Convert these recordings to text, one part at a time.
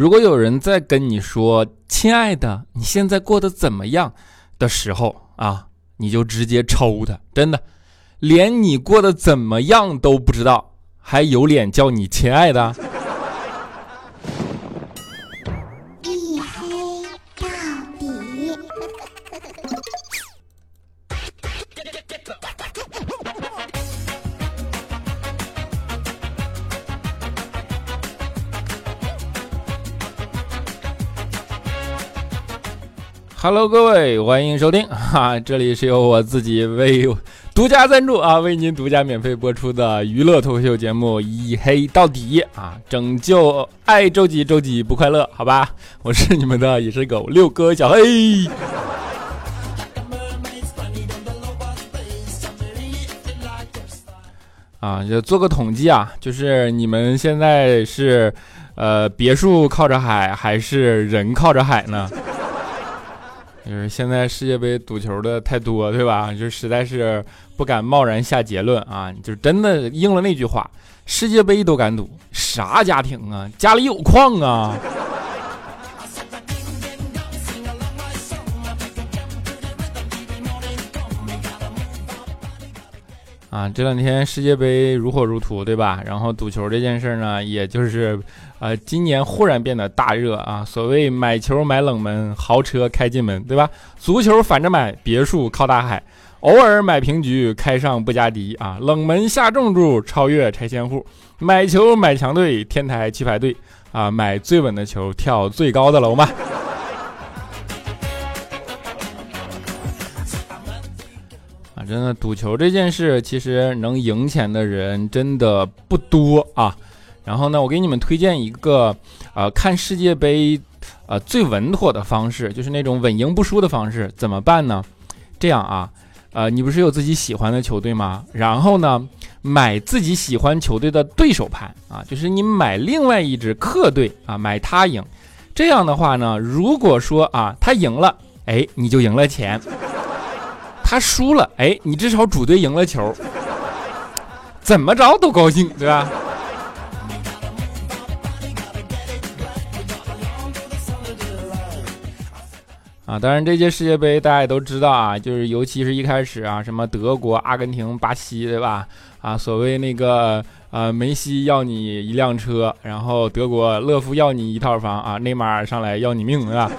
如果有人在跟你说“亲爱的，你现在过得怎么样”的时候啊，你就直接抽他，真的，连你过得怎么样都不知道，还有脸叫你亲爱的？？Hello，各位，欢迎收听 哈，这里是由我自己为独家赞助啊，为您独家免费播出的娱乐脱口秀节目《一黑到底》啊，拯救爱周几周几不快乐，好吧？我是你们的野生狗六哥小黑。啊，就做个统计啊，就是你们现在是呃别墅靠着海，还是人靠着海呢？就是现在世界杯赌球的太多，对吧？就实在是不敢贸然下结论啊！就真的应了那句话，世界杯都敢赌，啥家庭啊？家里有矿啊？啊，这两天世界杯如火如荼，对吧？然后赌球这件事呢，也就是。呃，今年忽然变得大热啊！所谓买球买冷门，豪车开进门，对吧？足球反着买，别墅靠大海，偶尔买平局，开上布加迪啊！冷门下重注，超越拆迁户，买球买强队，天台去排队啊！买最稳的球，跳最高的楼嘛！啊，真的赌球这件事，其实能赢钱的人真的不多啊。然后呢，我给你们推荐一个，呃，看世界杯，呃，最稳妥的方式，就是那种稳赢不输的方式。怎么办呢？这样啊，呃，你不是有自己喜欢的球队吗？然后呢，买自己喜欢球队的对手盘啊，就是你买另外一支客队啊，买他赢。这样的话呢，如果说啊，他赢了，哎，你就赢了钱；他输了，哎，你至少主队赢了球。怎么着都高兴，对吧？啊，当然这届世界杯大家也都知道啊，就是尤其是一开始啊，什么德国、阿根廷、巴西，对吧？啊，所谓那个呃，梅西要你一辆车，然后德国勒夫要你一套房啊，内马尔上来要你命，对吧？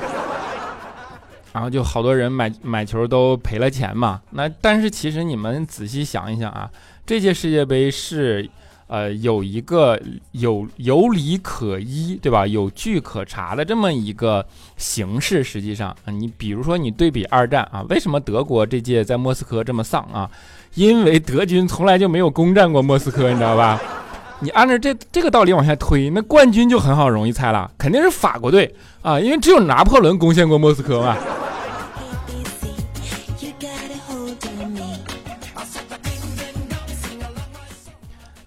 然后就好多人买买球都赔了钱嘛。那但是其实你们仔细想一想啊，这届世界杯是。呃，有一个有有理可依，对吧？有据可查的这么一个形式。实际上，你比如说你对比二战啊，为什么德国这届在莫斯科这么丧啊？因为德军从来就没有攻占过莫斯科，你知道吧？你按照这这个道理往下推，那冠军就很好容易猜了，肯定是法国队啊，因为只有拿破仑攻陷过莫斯科嘛。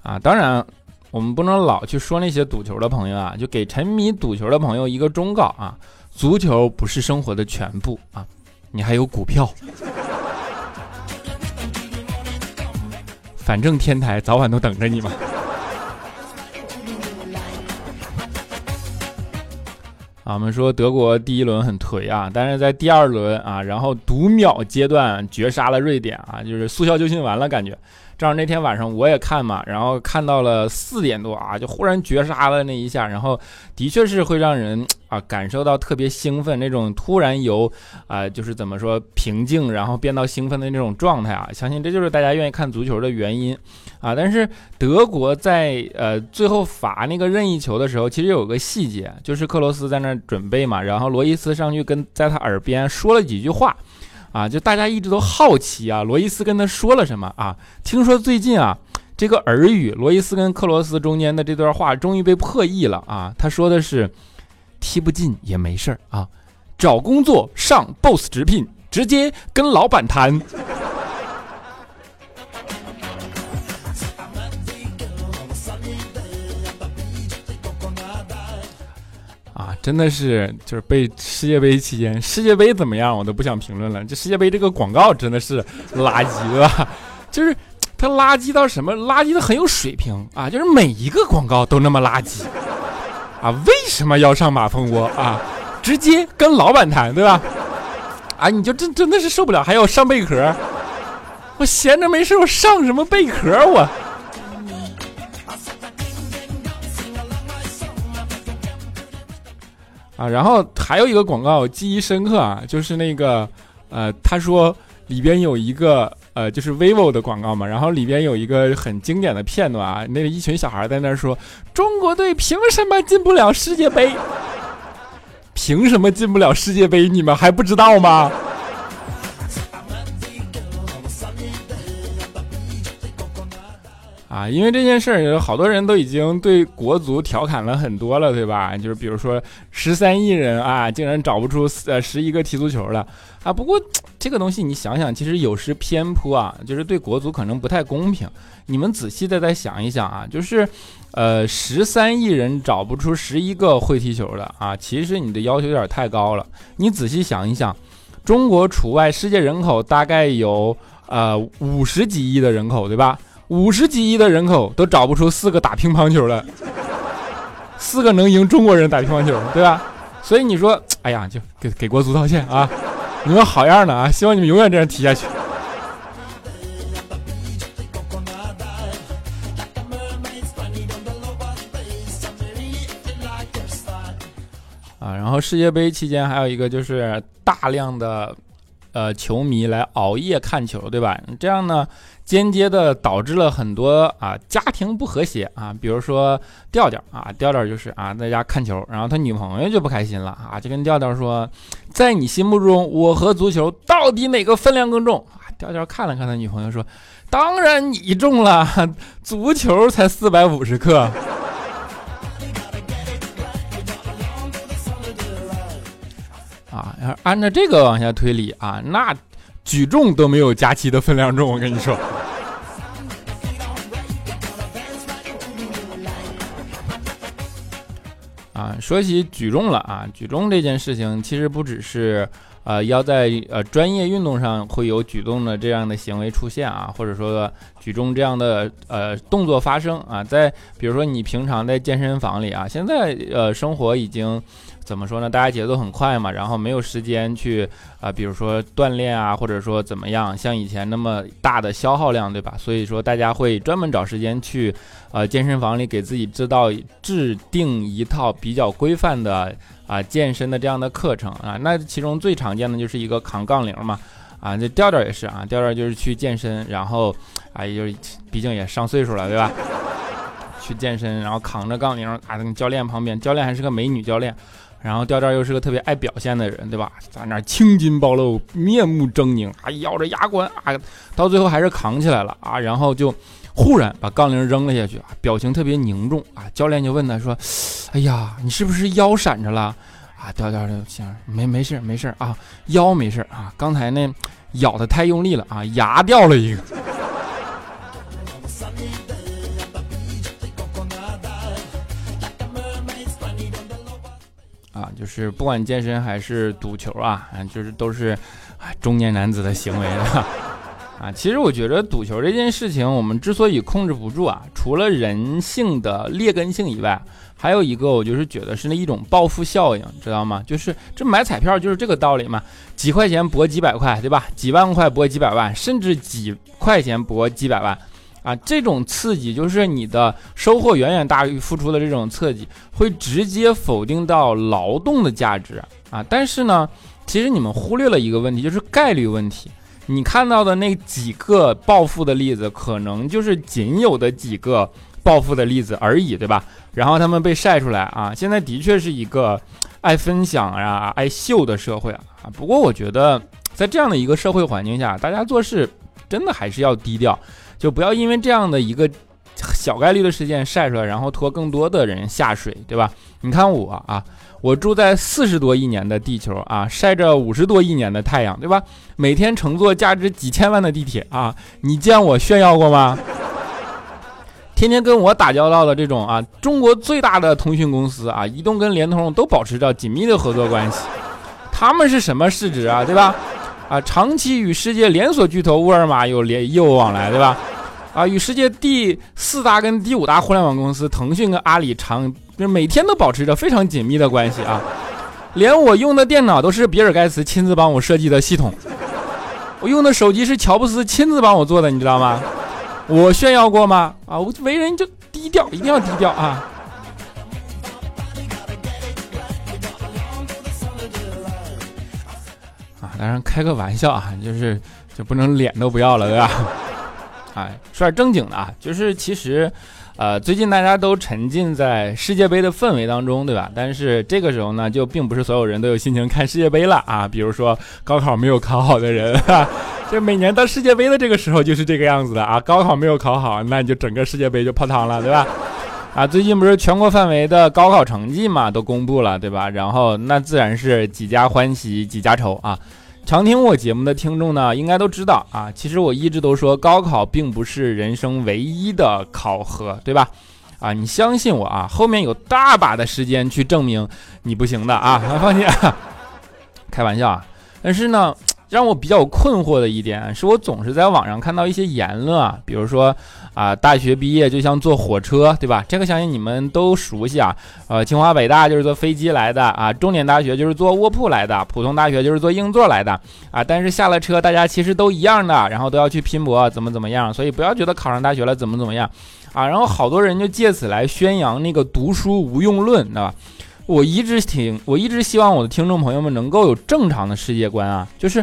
啊，当然，我们不能老去说那些赌球的朋友啊，就给沉迷赌球的朋友一个忠告啊：足球不是生活的全部啊，你还有股票，反正天台早晚都等着你嘛。啊，我们说德国第一轮很颓啊，但是在第二轮啊，然后读秒阶段绝杀了瑞典啊，就是速效救心丸了感觉。正好那天晚上我也看嘛，然后看到了四点多啊，就忽然绝杀了那一下，然后的确是会让人啊感受到特别兴奋那种突然由啊就是怎么说平静然后变到兴奋的那种状态啊，相信这就是大家愿意看足球的原因啊。但是德国在呃最后罚那个任意球的时候，其实有个细节，就是克罗斯在那准备嘛，然后罗伊斯上去跟在他耳边说了几句话。啊，就大家一直都好奇啊，罗伊斯跟他说了什么啊？听说最近啊，这个耳语，罗伊斯跟克罗斯中间的这段话终于被破译了啊。他说的是，踢不进也没事儿啊，找工作上 boss 直聘，直接跟老板谈。真的是，就是被世界杯期间，世界杯怎么样，我都不想评论了。这世界杯这个广告真的是垃圾，对吧？就是它垃圾到什么？垃圾的很有水平啊！就是每一个广告都那么垃圾啊，为什么要上马蜂窝啊？直接跟老板谈，对吧？啊，你就真真的是受不了，还要上贝壳。我闲着没事，我上什么贝壳？我。然后还有一个广告记忆深刻啊，就是那个，呃，他说里边有一个，呃，就是 vivo 的广告嘛，然后里边有一个很经典的片段啊，那个一群小孩在那说，中国队凭什么进不了世界杯？凭什么进不了世界杯？你们还不知道吗？啊，因为这件事儿，好多人都已经对国足调侃了很多了，对吧？就是比如说十三亿人啊，竟然找不出呃十一个踢足球的啊。不过 这个东西你想想，其实有失偏颇啊，就是对国足可能不太公平。你们仔细的再想一想啊，就是呃十三亿人找不出十一个会踢球的啊，其实你的要求有点太高了。你仔细想一想，中国除外，世界人口大概有呃五十几亿的人口，对吧？五十几亿的人口都找不出四个打乒乓球的，四个能赢中国人打乒乓球，对吧？所以你说，哎呀，就给给国足道歉啊！你们好样的啊！希望你们永远这样踢下去。啊，然后世界杯期间还有一个就是大量的。呃，球迷来熬夜看球，对吧？这样呢，间接的导致了很多啊家庭不和谐啊。比如说调调啊，调调就是啊在家看球，然后他女朋友就不开心了啊，就跟调调说，在你心目中，我和足球到底哪个分量更重啊？调调看了看他女朋友说，当然你重了，足球才四百五十克。啊，要按照这个往下推理啊，那举重都没有佳期的分量重，我跟你说。啊，说起举重了啊，举重这件事情其实不只是呃要在呃专业运动上会有举重的这样的行为出现啊，或者说举重这样的呃动作发生啊，在比如说你平常在健身房里啊，现在呃生活已经。怎么说呢？大家节奏很快嘛，然后没有时间去啊，比如说锻炼啊，或者说怎么样，像以前那么大的消耗量，对吧？所以说大家会专门找时间去呃健身房里给自己制造制定一套比较规范的啊健身的这样的课程啊。那其中最常见的就是一个扛杠铃嘛，啊，这调调也是啊，调调就是去健身，然后啊，也就毕竟也上岁数了，对吧？去健身，然后扛着杠铃啊，跟教练旁边，教练还是个美女教练。然后调调又是个特别爱表现的人，对吧？在那青筋暴露，面目狰狞，还咬着牙关啊，到最后还是扛起来了啊！然后就忽然把杠铃扔了下去啊，表情特别凝重啊。教练就问他说：“哎呀，你是不是腰闪着了？”啊，调调就想没没事没事啊，腰没事啊，刚才那咬的太用力了啊，牙掉了一个。啊，就是不管健身还是赌球啊，就是都是啊中年男子的行为了 啊。其实我觉得赌球这件事情，我们之所以控制不住啊，除了人性的劣根性以外，还有一个我就是觉得是那一种报复效应，知道吗？就是这买彩票就是这个道理嘛，几块钱博几百块，对吧？几万块博几百万，甚至几块钱博几百万。啊，这种刺激就是你的收获远远大于付出的这种刺激，会直接否定到劳动的价值啊！但是呢，其实你们忽略了一个问题，就是概率问题。你看到的那几个暴富的例子，可能就是仅有的几个暴富的例子而已，对吧？然后他们被晒出来啊！现在的确是一个爱分享呀、爱秀的社会啊！不过我觉得，在这样的一个社会环境下，大家做事真的还是要低调。就不要因为这样的一个小概率的事件晒出来，然后拖更多的人下水，对吧？你看我啊，我住在四十多亿年的地球啊，晒着五十多亿年的太阳，对吧？每天乘坐价值几千万的地铁啊，你见我炫耀过吗？天天跟我打交道的这种啊，中国最大的通讯公司啊，移动跟联通都保持着紧密的合作关系，他们是什么市值啊，对吧？啊，长期与世界连锁巨头沃尔玛有联业务往来，对吧？啊，与世界第四大跟第五大互联网公司腾讯跟阿里长就是每天都保持着非常紧密的关系啊。连我用的电脑都是比尔盖茨亲自帮我设计的系统，我用的手机是乔布斯亲自帮我做的，你知道吗？我炫耀过吗？啊，我为人就低调，一定要低调啊！当然开个玩笑啊，就是就不能脸都不要了，对吧？哎，说点正经的啊，就是其实。呃，最近大家都沉浸在世界杯的氛围当中，对吧？但是这个时候呢，就并不是所有人都有心情看世界杯了啊。比如说高考没有考好的人，就每年到世界杯的这个时候就是这个样子的啊。高考没有考好，那你就整个世界杯就泡汤了，对吧？啊，最近不是全国范围的高考成绩嘛，都公布了，对吧？然后那自然是几家欢喜几家愁啊。常听我节目的听众呢，应该都知道啊。其实我一直都说，高考并不是人生唯一的考核，对吧？啊，你相信我啊，后面有大把的时间去证明你不行的啊。放心，开玩笑啊。但是呢。让我比较困惑的一点是我总是在网上看到一些言论啊，比如说啊，大学毕业就像坐火车，对吧？这个相信你们都熟悉啊。呃，清华北大就是坐飞机来的啊，重点大学就是坐卧铺来的，普通大学就是坐硬座来的啊。但是下了车，大家其实都一样的，然后都要去拼搏，怎么怎么样？所以不要觉得考上大学了怎么怎么样啊。然后好多人就借此来宣扬那个读书无用论，对吧？我一直挺，我一直希望我的听众朋友们能够有正常的世界观啊，就是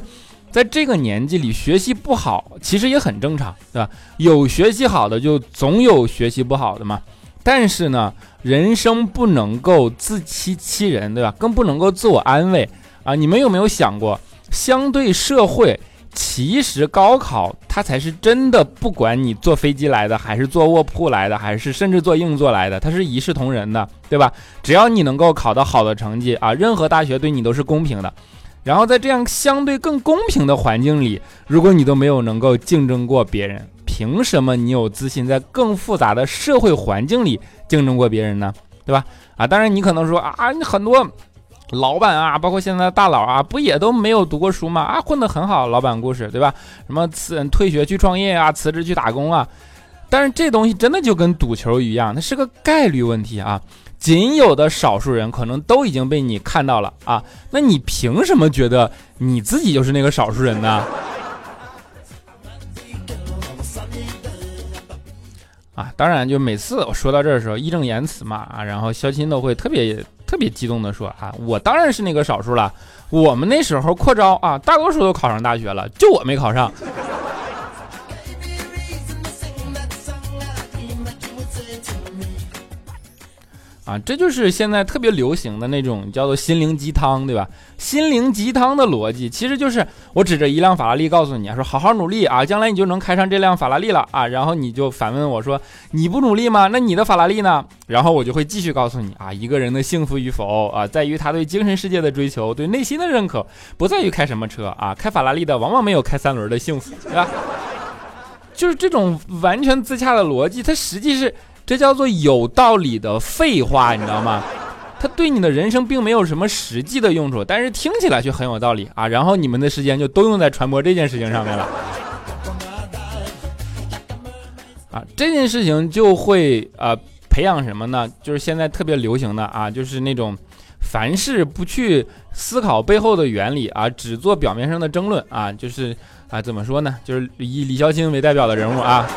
在这个年纪里学习不好，其实也很正常，对吧？有学习好的，就总有学习不好的嘛。但是呢，人生不能够自欺欺人，对吧？更不能够自我安慰啊！你们有没有想过，相对社会？其实高考它才是真的，不管你坐飞机来的，还是坐卧铺来的，还是甚至坐硬座来的，它是一视同仁的，对吧？只要你能够考到好的成绩啊，任何大学对你都是公平的。然后在这样相对更公平的环境里，如果你都没有能够竞争过别人，凭什么你有自信在更复杂的社会环境里竞争过别人呢？对吧？啊，当然你可能说啊，你很多。老板啊，包括现在的大佬啊，不也都没有读过书吗？啊，混得很好，老板故事，对吧？什么辞退学去创业啊，辞职去打工啊？但是这东西真的就跟赌球一样，它是个概率问题啊。仅有的少数人可能都已经被你看到了啊，那你凭什么觉得你自己就是那个少数人呢？啊，当然，就每次我说到这儿的时候，义正言辞嘛啊，然后肖钦都会特别。特别激动的说：“啊，我当然是那个少数了。我们那时候扩招啊，大多数都考上大学了，就我没考上。”啊，这就是现在特别流行的那种叫做心灵鸡汤，对吧？心灵鸡汤的逻辑其实就是我指着一辆法拉利告诉你啊，说好好努力啊，将来你就能开上这辆法拉利了啊。然后你就反问我说，你不努力吗？那你的法拉利呢？然后我就会继续告诉你啊，一个人的幸福与否啊，在于他对精神世界的追求，对内心的认可，不在于开什么车啊。开法拉利的往往没有开三轮的幸福，对吧？就是这种完全自洽的逻辑，它实际是。这叫做有道理的废话，你知道吗？它对你的人生并没有什么实际的用处，但是听起来却很有道理啊！然后你们的时间就都用在传播这件事情上面了，啊，这件事情就会呃培养什么呢？就是现在特别流行的啊，就是那种凡事不去思考背后的原理啊，只做表面上的争论啊，就是啊怎么说呢？就是以李孝钦为代表的人物啊。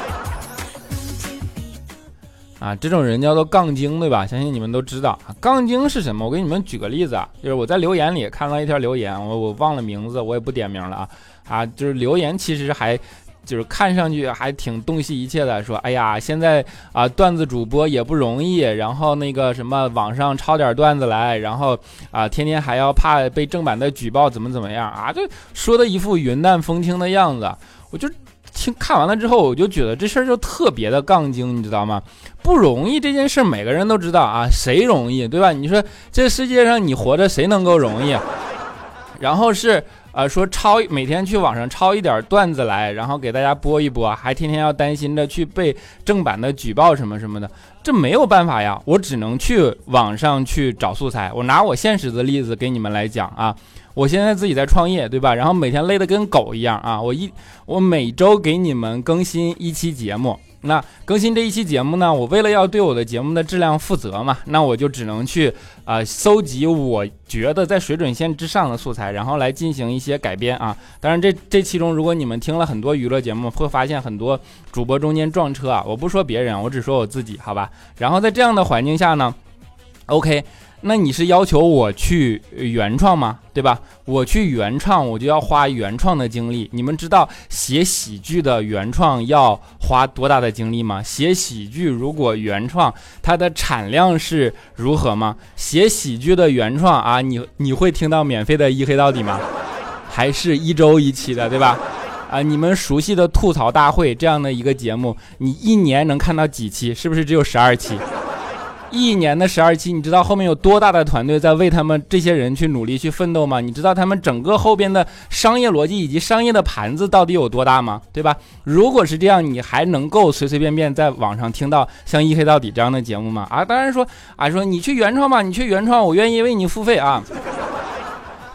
啊，这种人叫做杠精，对吧？相信你们都知道啊。杠精是什么？我给你们举个例子啊，就是我在留言里看到一条留言，我我忘了名字，我也不点名了啊。啊，就是留言其实还就是看上去还挺洞悉一切的，说哎呀，现在啊段子主播也不容易，然后那个什么网上抄点段子来，然后啊天天还要怕被正版的举报，怎么怎么样啊？就说的一副云淡风轻的样子，我就。听看完了之后，我就觉得这事儿就特别的杠精，你知道吗？不容易这件事儿，每个人都知道啊，谁容易，对吧？你说这世界上你活着谁能够容易？然后是呃说抄每天去网上抄一点段子来，然后给大家播一播，还天天要担心着去被正版的举报什么什么的，这没有办法呀，我只能去网上去找素材。我拿我现实的例子给你们来讲啊。我现在自己在创业，对吧？然后每天累得跟狗一样啊！我一我每周给你们更新一期节目那更新这一期节目呢，我为了要对我的节目的质量负责嘛，那我就只能去啊搜集我觉得在水准线之上的素材，然后来进行一些改编啊。当然，这这其中如果你们听了很多娱乐节目，会发现很多主播中间撞车啊。我不说别人，我只说我自己，好吧？然后在这样的环境下呢，OK。那你是要求我去原创吗？对吧？我去原创，我就要花原创的精力。你们知道写喜剧的原创要花多大的精力吗？写喜剧如果原创，它的产量是如何吗？写喜剧的原创啊，你你会听到免费的一黑到底吗？还是一周一期的，对吧？啊，你们熟悉的吐槽大会这样的一个节目，你一年能看到几期？是不是只有十二期？一年的十二期，你知道后面有多大的团队在为他们这些人去努力去奋斗吗？你知道他们整个后边的商业逻辑以及商业的盘子到底有多大吗？对吧？如果是这样，你还能够随随便便在网上听到像一黑到底这样的节目吗？啊，当然说啊，说你去原创吧，你去原创，我愿意为你付费啊。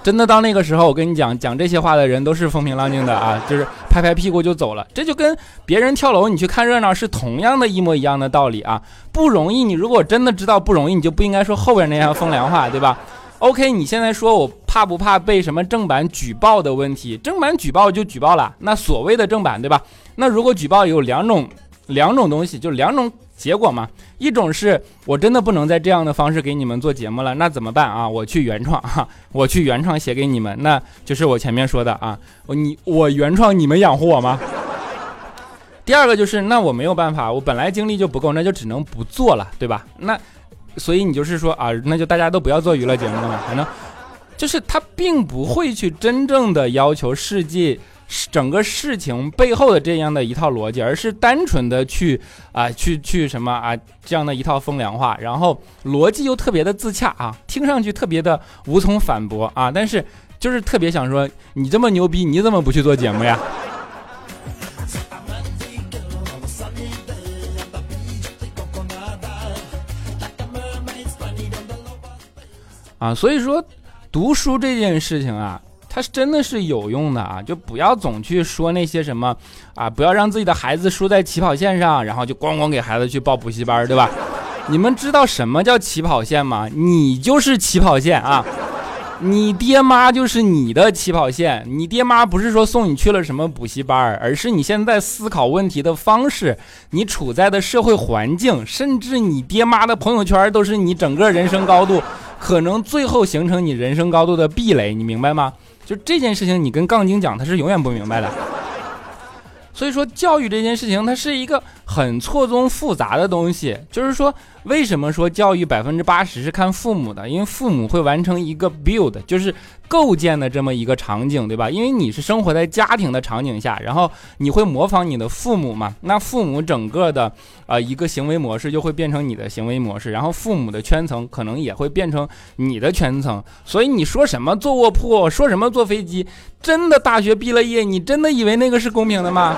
真的到那个时候，我跟你讲，讲这些话的人都是风平浪静的啊，就是拍拍屁股就走了。这就跟别人跳楼，你去看热闹是同样的一模一样的道理啊，不容易。你如果真的知道不容易，你就不应该说后边那样风凉话，对吧？OK，你现在说我怕不怕被什么正版举报的问题？正版举报就举报了，那所谓的正版，对吧？那如果举报有两种，两种东西，就两种。结果嘛，一种是我真的不能再这样的方式给你们做节目了，那怎么办啊？我去原创哈，我去原创写给你们，那就是我前面说的啊，我你我原创，你们养活我吗？第二个就是，那我没有办法，我本来精力就不够，那就只能不做了，对吧？那所以你就是说啊，那就大家都不要做娱乐节目了嘛，反正就是他并不会去真正的要求世界。整个事情背后的这样的一套逻辑，而是单纯的去啊去去什么啊这样的一套风凉话，然后逻辑又特别的自洽啊，听上去特别的无从反驳啊，但是就是特别想说，你这么牛逼，你怎么不去做节目呀？啊，所以说读书这件事情啊。真的是有用的啊，就不要总去说那些什么啊，不要让自己的孩子输在起跑线上，然后就咣咣给孩子去报补习班，对吧？你们知道什么叫起跑线吗？你就是起跑线啊，你爹妈就是你的起跑线。你爹妈不是说送你去了什么补习班，而是你现在思考问题的方式，你处在的社会环境，甚至你爹妈的朋友圈，都是你整个人生高度可能最后形成你人生高度的壁垒，你明白吗？就这件事情，你跟杠精讲，他是永远不明白的。所以说，教育这件事情，它是一个很错综复杂的东西。就是说。为什么说教育百分之八十是看父母的？因为父母会完成一个 build，就是构建的这么一个场景，对吧？因为你是生活在家庭的场景下，然后你会模仿你的父母嘛？那父母整个的呃一个行为模式就会变成你的行为模式，然后父母的圈层可能也会变成你的圈层。所以你说什么坐卧铺，说什么坐飞机，真的大学毕了业，你真的以为那个是公平的吗？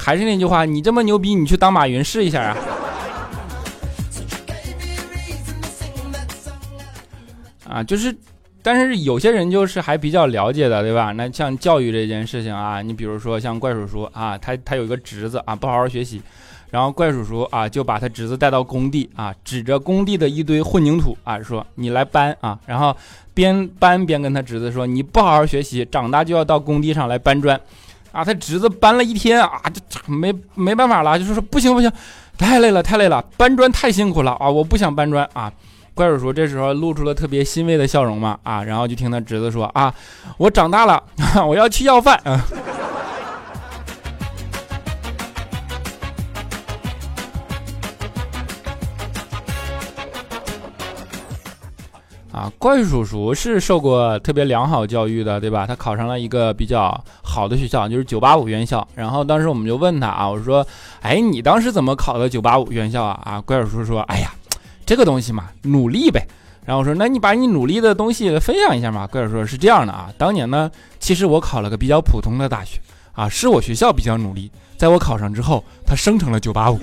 还是那句话，你这么牛逼，你去当马云试一下啊！啊，就是，但是有些人就是还比较了解的，对吧？那像教育这件事情啊，你比如说像怪叔叔啊，他他有一个侄子啊，不好好学习，然后怪叔叔啊就把他侄子带到工地啊，指着工地的一堆混凝土啊，说你来搬啊，然后边搬边跟他侄子说，你不好好学习，长大就要到工地上来搬砖啊。他侄子搬了一天啊，这没没办法了，就是说不行不行，太累了太累了，搬砖太辛苦了啊，我不想搬砖啊。怪叔叔这时候露出了特别欣慰的笑容嘛啊，然后就听他侄子说啊，我长大了，我要去要饭啊。啊，怪叔叔是受过特别良好教育的，对吧？他考上了一个比较好的学校，就是九八五院校。然后当时我们就问他啊，我说，哎，你当时怎么考的九八五院校啊？啊，怪叔叔说，哎呀。这个东西嘛，努力呗。然后我说，那你把你努力的东西分享一下嘛。怪叔说是这样的啊，当年呢，其实我考了个比较普通的大学啊，是我学校比较努力，在我考上之后，他升成了九八五。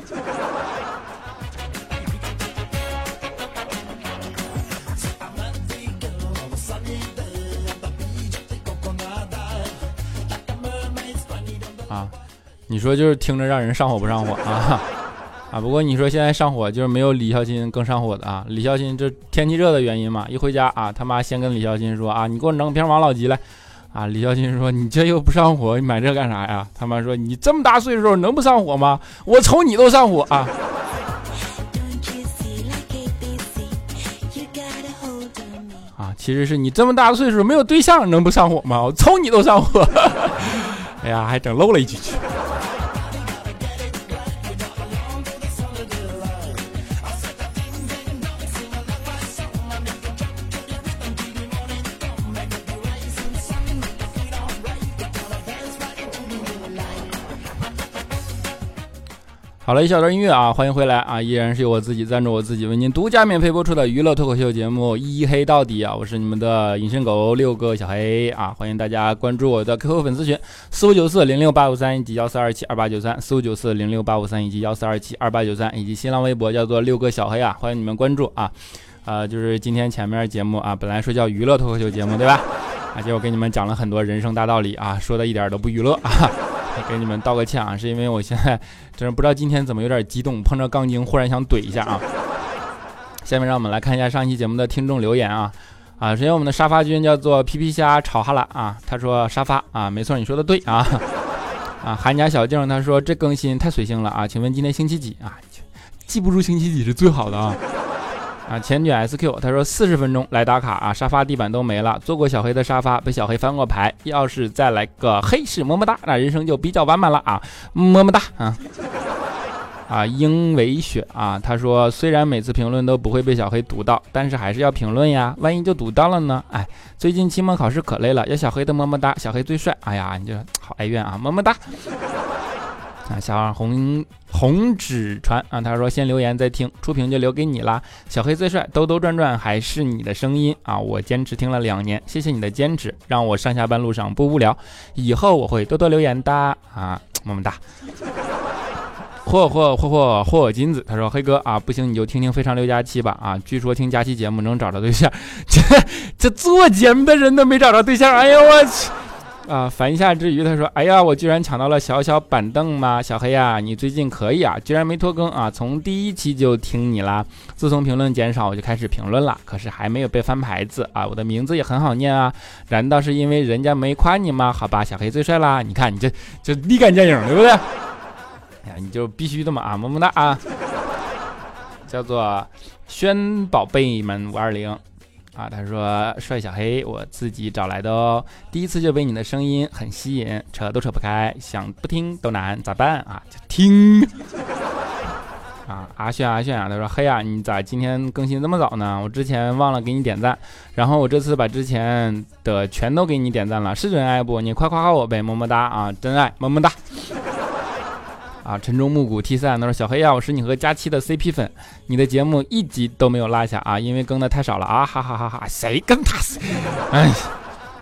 你说就是听着让人上火不上火啊？啊，不过你说现在上火就是没有李孝钦更上火的啊。李孝钦这天气热的原因嘛，一回家啊，他妈先跟李孝钦说啊，你给我弄瓶王老吉来。啊，李孝钦说你这又不上火，你买这干啥呀？他妈说你这么大岁数能不上火吗？我瞅你都上火啊。啊，其实是你这么大岁数没有对象能不上火吗？我瞅你都上火。哎呀，还整漏了一句。好了一小段音乐啊，欢迎回来啊！依然是由我自己赞助我自己为您独家免费播出的娱乐脱口秀节目《一黑到底》啊！我是你们的隐身狗六个小黑啊！欢迎大家关注我的 QQ 粉丝群四五九四零六八五三以及幺四二七二八九三四五九四零六八五三以及幺四二七二八九三以及新浪微博叫做六个小黑啊！欢迎你们关注啊！啊，就是今天前面节目啊，本来说叫娱乐脱口秀节目对吧？啊，结果给你们讲了很多人生大道理啊，说的一点都不娱乐啊！给你们道个歉啊，是因为我现在真是不知道今天怎么有点激动，碰着杠精忽然想怼一下啊。下面让我们来看一下上一期节目的听众留言啊啊，首先我们的沙发君叫做皮皮虾炒哈喇啊，他说沙发啊，没错，你说的对啊啊，韩家小静他说这更新太随性了啊，请问今天星期几啊？记不住星期几是最好的啊。啊，前女 SQ，他说四十分钟来打卡啊，沙发地板都没了，坐过小黑的沙发，被小黑翻过牌，要是再来个黑市么么哒，那人生就比较完满了啊，么么哒啊！啊，英伟雪啊，他说虽然每次评论都不会被小黑读到，但是还是要评论呀，万一就读到了呢？哎，最近期末考试可累了，要小黑的么么哒，小黑最帅，哎呀，你就好哀怨啊，么么哒。啊，小红红纸船啊，他说先留言再听，出屏就留给你啦。小黑最帅，兜兜转转还是你的声音啊！我坚持听了两年，谢谢你的坚持，让我上下班路上不无聊。以后我会多多留言的啊，么么哒。嚯嚯嚯嚯嚯金子，他说黑哥啊，不行你就听听非常六加七吧啊，据说听佳期节目能找着对象，这这做节目的人都没找着对象，哎呦我去！啊，烦下之余，他说：“哎呀，我居然抢到了小小板凳吗？小黑呀，你最近可以啊，居然没拖更啊！从第一期就听你啦。自从评论减少，我就开始评论了，可是还没有被翻牌子啊。我的名字也很好念啊，难道是因为人家没夸你吗？好吧，小黑最帅啦！你看你这这立竿见影，对不对？哎呀，你就必须的嘛啊，么么哒啊！叫做轩宝贝们五二零。”啊，他说帅小黑，我自己找来的哦，第一次就被你的声音很吸引，扯都扯不开，想不听都难，咋办啊？就听。啊，阿炫阿炫啊，他说黑啊，你咋今天更新这么早呢？我之前忘了给你点赞，然后我这次把之前的全都给你点赞了，是真爱不？你快夸夸我呗，么么哒啊，真爱，么么哒。啊，晨钟暮鼓 T 三，他说小黑呀，我是你和佳期的 CP 粉，你的节目一集都没有落下啊，因为更的太少了啊，哈哈哈哈，谁跟他谁？哎，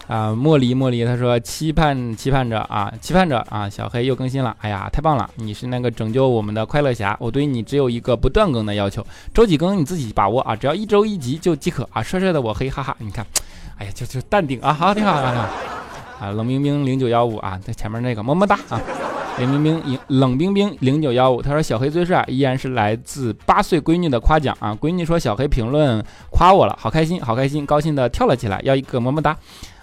啊，茉莉茉莉，他说期盼期盼着啊，期盼着啊，小黑又更新了，哎呀，太棒了，你是那个拯救我们的快乐侠，我对你只有一个不断更的要求，周几更你自己把握啊，只要一周一集就即可啊，帅帅的我黑哈哈，你看，哎呀，就就淡定啊，好，挺好，挺好，啊，冷冰冰零九幺五啊，在前面那个么么哒啊。冷冰冰，冷冰冰零九幺五，他说小黑最帅，依然是来自八岁闺女的夸奖啊！闺女说小黑评论夸我了，好开心，好开心，高兴的跳了起来，要一个么么哒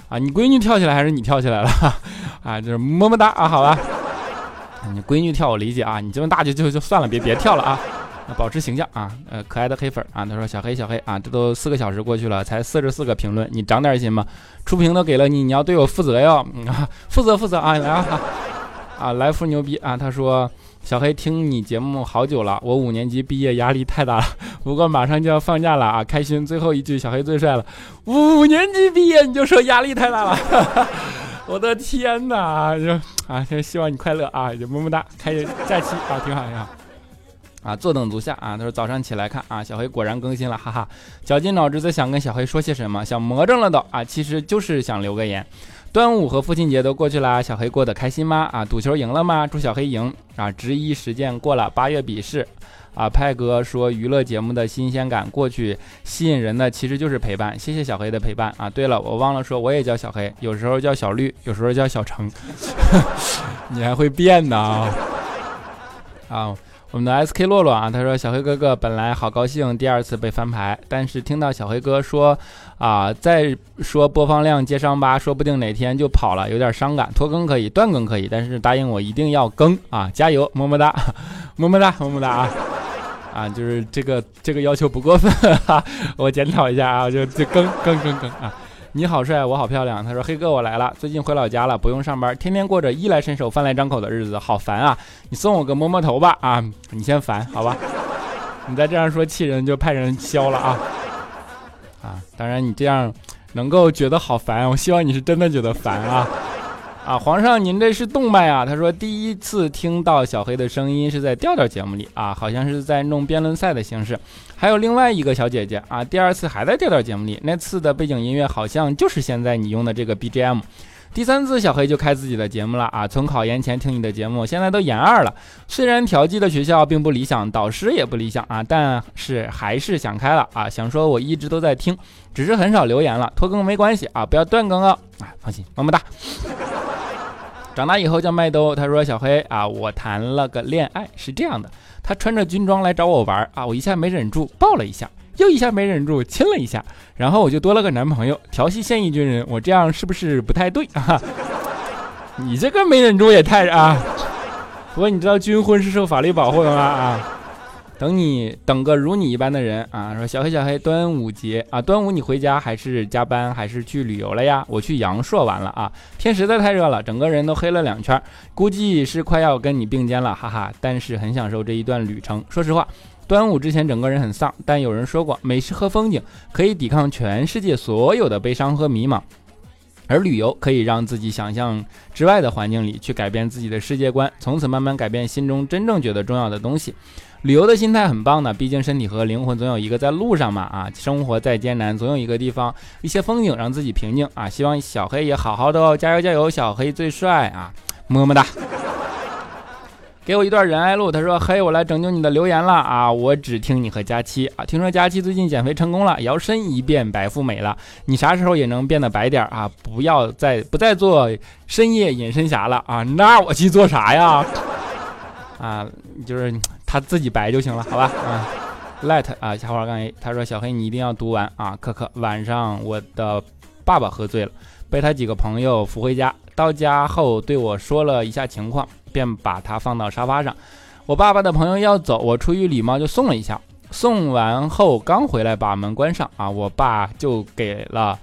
啊！你闺女跳起来还是你跳起来了？啊，就是么么哒啊，好吧，你闺女跳我理解啊，你这么大就就就算了，别别跳了啊，保持形象啊，呃，可爱的黑粉啊，他说小黑小黑啊，这都四个小时过去了，才四十四个评论，你长点心吧，出屏都给了你，你要对我负责哟，啊，负责负责啊，来啊！啊，来福牛逼啊！他说：“小黑听你节目好久了，我五年级毕业压力太大了，不过马上就要放假了啊，开心！最后一句，小黑最帅了。五年级毕业你就说压力太大了，我的天哪！就啊，就希望你快乐啊，就么么哒，开假期啊，挺好挺好。啊，坐等足下啊！他说早上起来看啊，小黑果然更新了，哈哈，绞尽脑汁在想跟小黑说些什么，想魔怔了都啊，其实就是想留个言。”端午和父亲节都过去了，小黑过得开心吗？啊，赌球赢了吗？祝小黑赢啊！执一实践过了八月笔试。啊，派哥说娱乐节目的新鲜感过去，吸引人的其实就是陪伴。谢谢小黑的陪伴啊！对了，我忘了说，我也叫小黑，有时候叫小绿，有时候叫小程，你还会变呢！啊，我们的 S K 洛洛啊，他说小黑哥哥本来好高兴第二次被翻牌，但是听到小黑哥说啊，再说播放量接伤疤，说不定哪天就跑了，有点伤感。拖更可以，断更可以，但是答应我一定要更啊！加油，么么哒，么么哒，么么哒啊！啊，就是这个这个要求不过分哈，我检讨一下啊，就就更更更更啊！你好帅，我好漂亮。他说黑哥我来了，最近回老家了，不用上班，天天过着衣来伸手饭来张口的日子，好烦啊！你送我个摸摸头吧啊！你先烦好吧？你再这样说气人，就派人削了啊！啊，当然你这样能够觉得好烦，我希望你是真的觉得烦啊！啊，皇上，您这是动脉啊？他说第一次听到小黑的声音是在调调节目里啊，好像是在弄辩论赛的形式。还有另外一个小姐姐啊，第二次还在调调节目里，那次的背景音乐好像就是现在你用的这个 BGM。第三次小黑就开自己的节目了啊，从考研前听你的节目，现在都研二了。虽然调剂的学校并不理想，导师也不理想啊，但是还是想开了啊，想说我一直都在听，只是很少留言了，拖更没关系啊，不要断更哦啊，放心，么么哒。长大以后叫麦兜，他说小黑啊，我谈了个恋爱，是这样的，他穿着军装来找我玩啊，我一下没忍住抱了一下，又一下没忍住亲了一下，然后我就多了个男朋友，调戏现役军人，我这样是不是不太对 啊？你这个没忍住也太啊！不过你知道军婚是受法律保护的吗？啊？等你等个如你一般的人啊！说小黑小黑，端午节啊，端午你回家还是加班还是去旅游了呀？我去阳朔玩了啊，天实在太热了，整个人都黑了两圈，估计是快要跟你并肩了，哈哈！但是很享受这一段旅程。说实话，端午之前整个人很丧，但有人说过，美食和风景可以抵抗全世界所有的悲伤和迷茫，而旅游可以让自己想象之外的环境里去改变自己的世界观，从此慢慢改变心中真正觉得重要的东西。旅游的心态很棒的，毕竟身体和灵魂总有一个在路上嘛啊！生活再艰难，总有一个地方，一些风景让自己平静啊！希望小黑也好好的哦，加油加油！小黑最帅啊，么么哒！给我一段仁爱路，他说：“嘿，我来拯救你的留言了啊！我只听你和佳期啊，听说佳期最近减肥成功了，摇身一变白富美了，你啥时候也能变得白点啊？不要再不再做深夜隐身侠了啊？那我去做啥呀？啊，就是。”他自己白就行了，好吧？啊，Let 啊，小花杠 A，他说小黑你一定要读完啊，可可。晚上我的爸爸喝醉了，被他几个朋友扶回家，到家后对我说了一下情况，便把它放到沙发上。我爸爸的朋友要走，我出于礼貌就送了一下。送完后刚回来把门关上啊，我爸就给了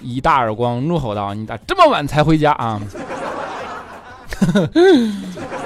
一大耳光，怒吼道：“你咋这么晚才回家啊？”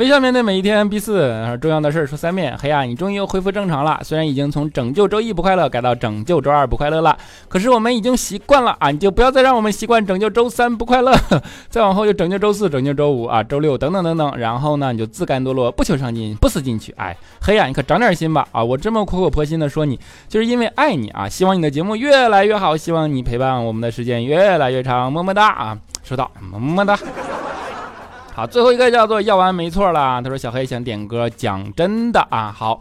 微笑面对每一天。B 四重要的事儿说三遍。黑呀，你终于又恢复正常了。虽然已经从拯救周一不快乐改到拯救周二不快乐了，可是我们已经习惯了啊！你就不要再让我们习惯拯救周三不快乐，再往后就拯救周四、拯救周五啊、周六等等等等。然后呢，你就自甘堕落，不求上进，不思进取。哎，黑呀，你可长点心吧！啊，我这么苦口婆心的说你，就是因为爱你啊！希望你的节目越来越好，希望你陪伴我们的时间越来越长。么么哒啊！收到，么么哒。好，最后一个叫做要完没错了。他说小黑想点歌，讲真的啊，好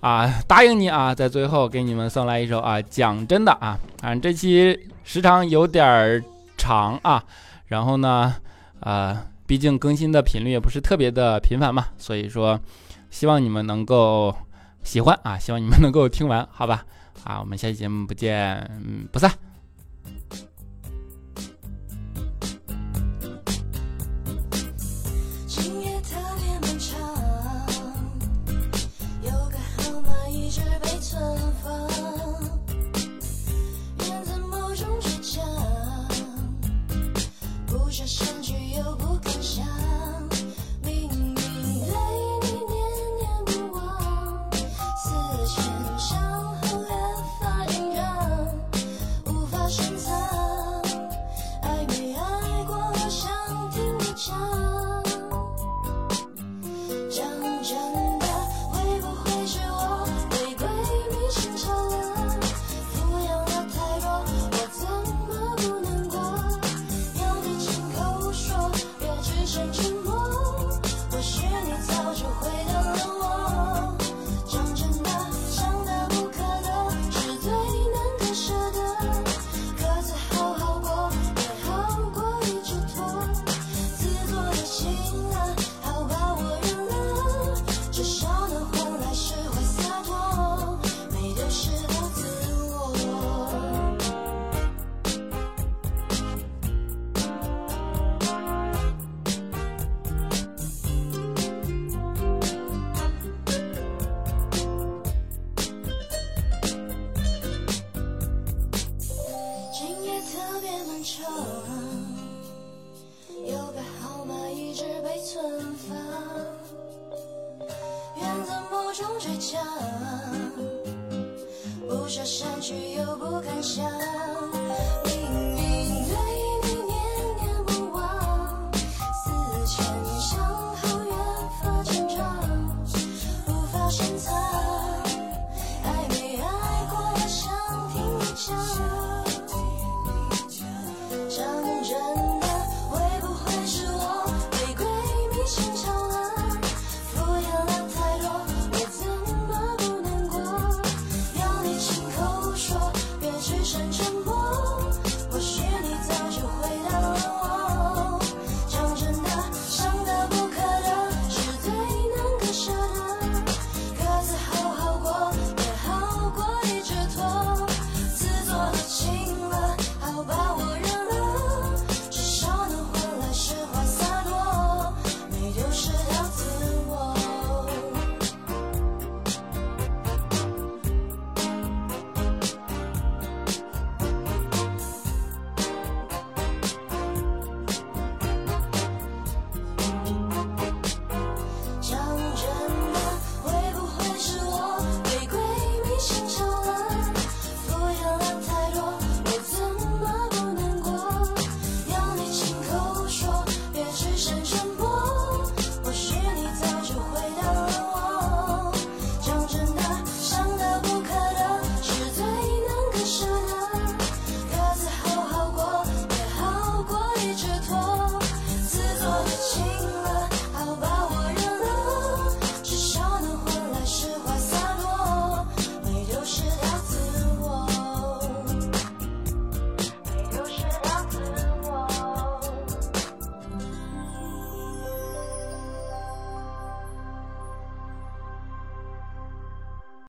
啊，答应你啊，在最后给你们送来一首啊，讲真的啊，啊，这期时长有点长啊，然后呢，呃，毕竟更新的频率也不是特别的频繁嘛，所以说希望你们能够喜欢啊，希望你们能够听完，好吧？啊，我们下期节目不见不散。不舍删去又不敢想。